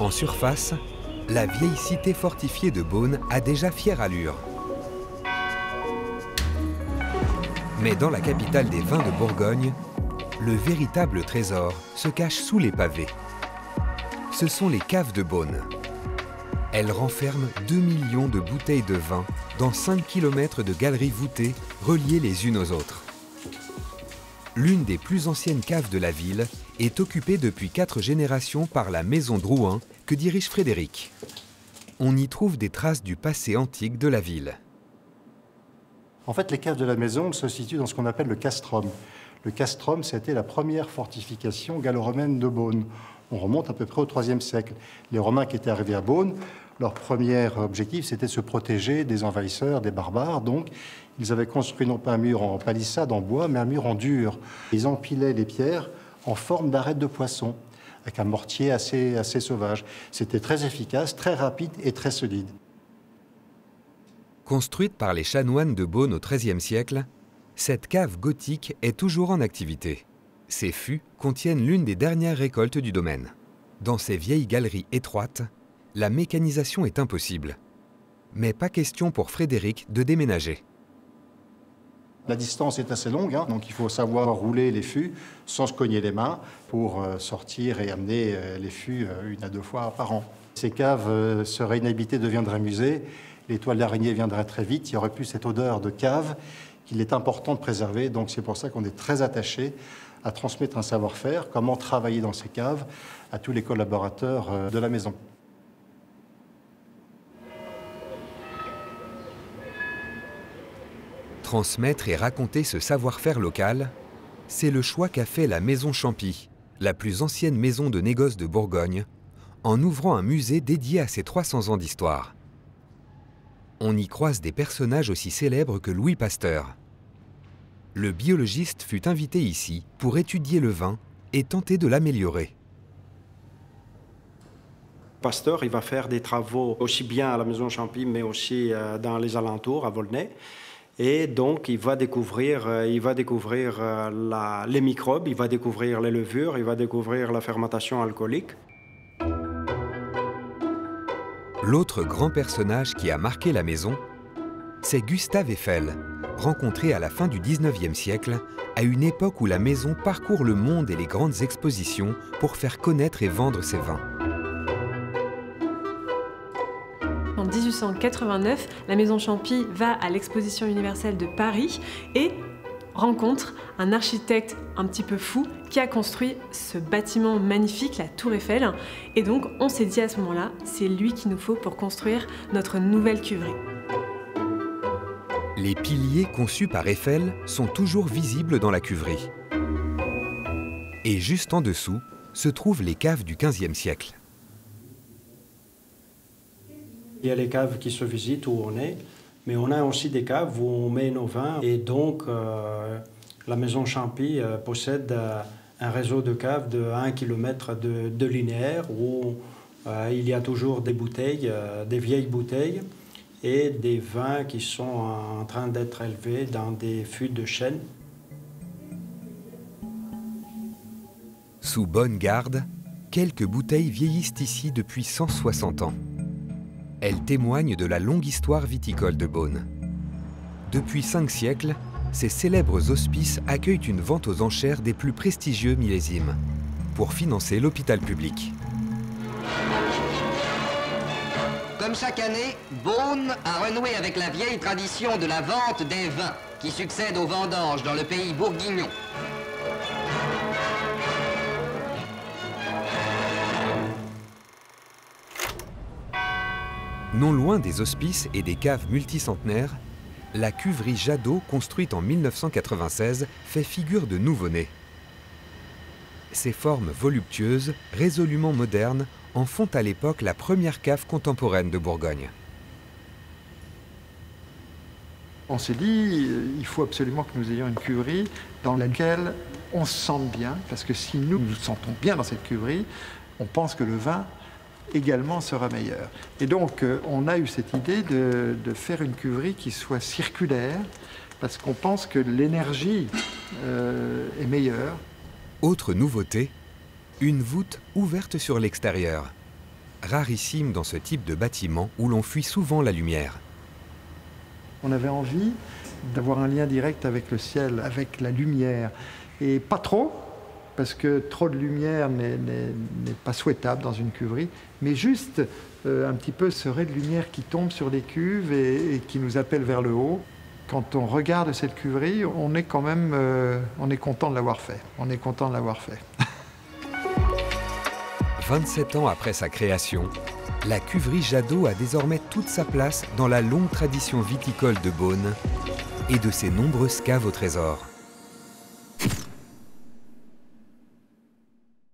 En surface, la vieille cité fortifiée de Beaune a déjà fière allure. Mais dans la capitale des vins de Bourgogne, le véritable trésor se cache sous les pavés. Ce sont les caves de Beaune. Elles renferment 2 millions de bouteilles de vin dans 5 km de galeries voûtées reliées les unes aux autres. L'une des plus anciennes caves de la ville est occupée depuis quatre générations par la maison Drouin que dirige Frédéric. On y trouve des traces du passé antique de la ville. En fait, les caves de la maison se situent dans ce qu'on appelle le castrum. Le castrum, c'était la première fortification gallo-romaine de Beaune. On remonte à peu près au IIIe siècle. Les Romains qui étaient arrivés à Beaune, leur premier objectif, c'était de se protéger des envahisseurs, des barbares. Donc, ils avaient construit non pas un mur en palissade, en bois, mais un mur en dur. Ils empilaient les pierres en forme d'arête de poisson, avec un mortier assez, assez sauvage. C'était très efficace, très rapide et très solide. Construite par les chanoines de Beaune au XIIIe siècle, cette cave gothique est toujours en activité. Ces fûts contiennent l'une des dernières récoltes du domaine. Dans ces vieilles galeries étroites, la mécanisation est impossible. Mais pas question pour Frédéric de déménager. La distance est assez longue, hein, donc il faut savoir rouler les fûts sans se cogner les mains pour euh, sortir et amener euh, les fûts euh, une à deux fois par an. Ces caves seraient inhabitées, deviendraient musées les toiles d'araignée viendraient très vite, il y aurait plus cette odeur de cave qu'il est important de préserver. Donc c'est pour ça qu'on est très attaché à transmettre un savoir-faire, comment travailler dans ces caves à tous les collaborateurs euh, de la maison. Transmettre et raconter ce savoir-faire local, c'est le choix qu'a fait la Maison Champy, la plus ancienne maison de négoce de Bourgogne, en ouvrant un musée dédié à ses 300 ans d'histoire on y croise des personnages aussi célèbres que Louis Pasteur. Le biologiste fut invité ici pour étudier le vin et tenter de l'améliorer. Pasteur, il va faire des travaux aussi bien à la maison Champy, mais aussi euh, dans les alentours, à Volnay. Et donc, il va découvrir, euh, il va découvrir euh, les microbes, il va découvrir les levures, il va découvrir la fermentation alcoolique. L'autre grand personnage qui a marqué la maison, c'est Gustave Eiffel, rencontré à la fin du 19e siècle, à une époque où la maison parcourt le monde et les grandes expositions pour faire connaître et vendre ses vins. En 1889, la maison Champy va à l'exposition universelle de Paris et rencontre un architecte un petit peu fou qui a construit ce bâtiment magnifique, la Tour Eiffel. Et donc, on s'est dit à ce moment-là, c'est lui qu'il nous faut pour construire notre nouvelle cuverie. Les piliers conçus par Eiffel sont toujours visibles dans la cuverie. Et juste en dessous se trouvent les caves du XVe siècle. Il y a les caves qui se visitent où on est, mais on a aussi des caves où on met nos vins. Et donc, euh, la maison Champy euh, possède euh, un réseau de caves de 1 km de, linéaire où il y a toujours des bouteilles, des vieilles bouteilles et des vins qui sont en train d'être élevés dans des fûts de chêne. Sous bonne garde, quelques bouteilles vieillissent ici depuis 160 ans. Elles témoignent de la longue histoire viticole de Beaune. Depuis cinq siècles, ces célèbres hospices accueillent une vente aux enchères des plus prestigieux millésimes pour financer l'hôpital public. Comme chaque année, Beaune a renoué avec la vieille tradition de la vente des vins qui succède aux vendanges dans le pays bourguignon. Non loin des hospices et des caves multicentenaires, la cuverie Jadot, construite en 1996, fait figure de nouveau-né. Ses formes voluptueuses, résolument modernes, en font à l'époque la première cave contemporaine de Bourgogne. On s'est dit, euh, il faut absolument que nous ayons une cuverie dans laquelle on se sente bien, parce que si nous nous sentons bien dans cette cuverie, on pense que le vin également sera meilleur. Et donc, euh, on a eu cette idée de, faire une cuverie qui soit circulaire, parce qu'on pense que l'énergie euh, est meilleure. Autre nouveauté, une voûte ouverte sur l'extérieur. rarissime dans ce type de bâtiment où l'on fuit souvent la lumière. On avait envie d'avoir un lien direct avec le ciel, avec la lumière. Et pas trop, parce que trop de lumière n'est pas souhaitable dans une cuverie, mais juste euh, un petit peu ce ray de lumière qui tombe sur les cuves et, qui nous appelle vers le haut. Quand on regarde cette cuverie, on est quand même euh, on est content de l'avoir fait. On est content de l'avoir fait. 27 ans après sa création, la cuverie Jadot a désormais toute sa place dans la longue tradition viticole de Beaune et de ses nombreuses caves au trésor.